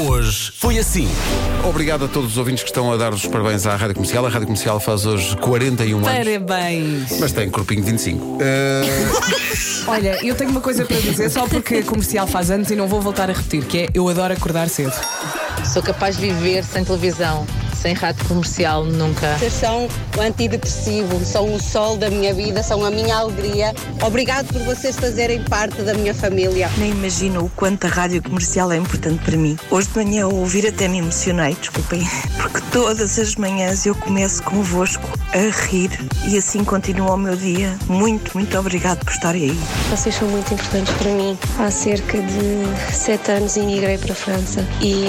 hoje foi assim. Obrigado a todos os ouvintes que estão a dar os parabéns à Rádio Comercial. A Rádio Comercial faz hoje 41 anos. Parabéns! Mas tem corpinho de 25. Eh, Olha, eu tenho uma coisa para dizer só porque a comercial faz anos e não vou voltar a repetir, que é eu adoro acordar cedo. Sou capaz de viver sem televisão, sem rádio comercial, nunca. Vocês são o antidepressivo, são o sol da minha vida, são a minha alegria. Obrigado por vocês fazerem parte da minha família. Nem imagino o quanto a rádio comercial é importante para mim. Hoje de manhã ao ouvir até me emocionei, desculpem, porque todas as manhãs eu começo convosco a rir e assim continua o meu dia. Muito, muito obrigado por estarem aí. Vocês são muito importantes para mim. Há cerca de sete anos emigrei para a França e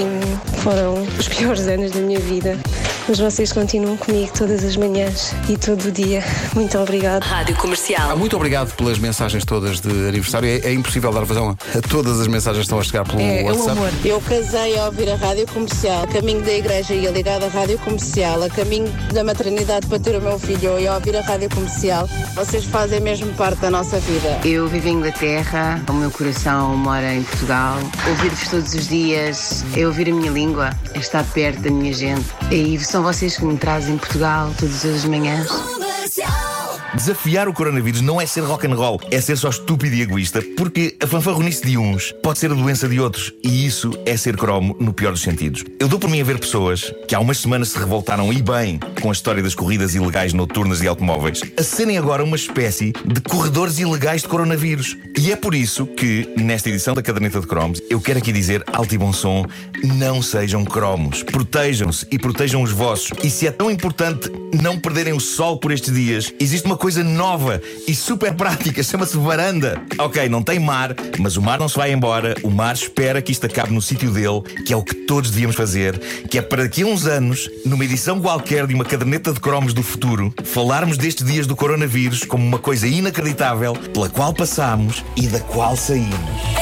foram os piores anos da minha vida. Mas vocês continuam comigo todas as manhãs e todo o dia. Muito obrigada. Rádio Comercial. ah, muito obrigado pelas mensagens todas de aniversário. É, é impossível dar vazão a todas as mensagens que estão a chegar pelo É, é o WhatsApp. amor. Eu casei a ouvir a rádio comercial, a caminho da igreja ia ligado à rádio comercial, a caminho da maternidade para ter o meu filho e a ouvir a rádio comercial. Vocês fazem mesmo parte da nossa vida. Eu vivo em Inglaterra, o meu coração mora em Portugal. Ouvir-vos todos os dias é ouvir a minha língua, é estar perto da minha gente. E são vocês que me trazem Portugal todas as manhãs. Desafiar o coronavírus não é ser rock and roll, é ser só estúpido e egoísta, porque a fanfarronice de uns pode ser a doença de outros, e isso é ser cromo no pior dos sentidos. Eu dou por mim a ver pessoas que há umas semanas se revoltaram e bem com a história das corridas ilegais noturnas de automóveis, a serem agora uma espécie de corredores ilegais de coronavírus. E é por isso que, nesta edição da Caderneta de Cromos, eu quero aqui dizer alto e bom som: não sejam cromos. Protejam-se e protejam os vossos. E se é tão importante não perderem o sol por estes dias, existe uma coisa nova e super prática, chama-se varanda. Ok, não tem mar, mas o mar não se vai embora. O mar espera que isto acabe no sítio dele, que é o que todos devíamos fazer, que é para daqui a uns anos, numa edição qualquer de uma caderneta de cromos do futuro, falarmos destes dias do coronavírus como uma coisa inacreditável pela qual passamos e da qual saímos.